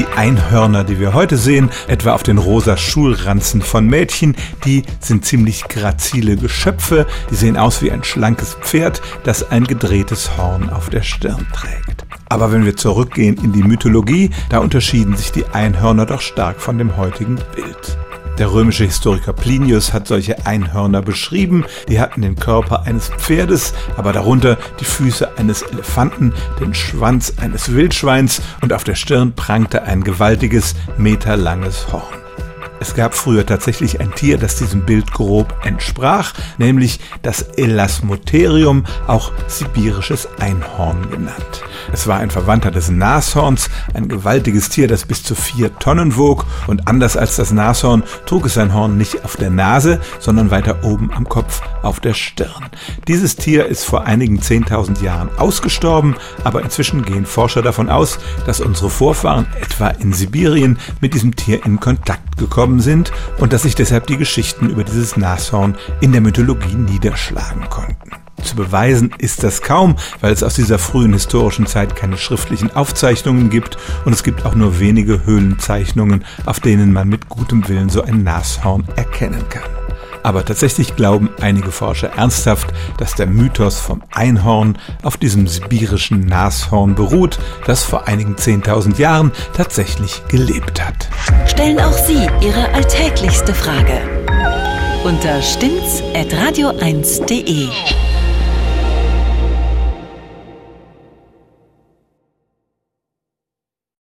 Die Einhörner, die wir heute sehen, etwa auf den rosa Schulranzen von Mädchen, die sind ziemlich grazile Geschöpfe. Die sehen aus wie ein schlankes Pferd, das ein gedrehtes Horn auf der Stirn trägt. Aber wenn wir zurückgehen in die Mythologie, da unterschieden sich die Einhörner doch stark von dem heutigen Bild. Der römische Historiker Plinius hat solche Einhörner beschrieben. Die hatten den Körper eines Pferdes, aber darunter die Füße eines Elefanten, den Schwanz eines Wildschweins und auf der Stirn prangte ein gewaltiges, meterlanges Horn. Es gab früher tatsächlich ein Tier, das diesem Bild grob entsprach, nämlich das Elasmotherium, auch sibirisches Einhorn genannt. Es war ein Verwandter des Nashorns, ein gewaltiges Tier, das bis zu vier Tonnen wog und anders als das Nashorn trug es sein Horn nicht auf der Nase, sondern weiter oben am Kopf auf der Stirn. Dieses Tier ist vor einigen 10.000 Jahren ausgestorben, aber inzwischen gehen Forscher davon aus, dass unsere Vorfahren etwa in Sibirien mit diesem Tier in Kontakt gekommen sind und dass sich deshalb die Geschichten über dieses Nashorn in der Mythologie niederschlagen konnten. Zu beweisen ist das kaum, weil es aus dieser frühen historischen Zeit keine schriftlichen Aufzeichnungen gibt und es gibt auch nur wenige Höhlenzeichnungen, auf denen man mit gutem Willen so ein Nashorn erkennen kann. Aber tatsächlich glauben einige Forscher ernsthaft, dass der Mythos vom Einhorn auf diesem sibirischen Nashorn beruht, das vor einigen 10.000 Jahren tatsächlich gelebt hat. Stellen auch Sie Ihre alltäglichste Frage unter stimmt's at radio1.de.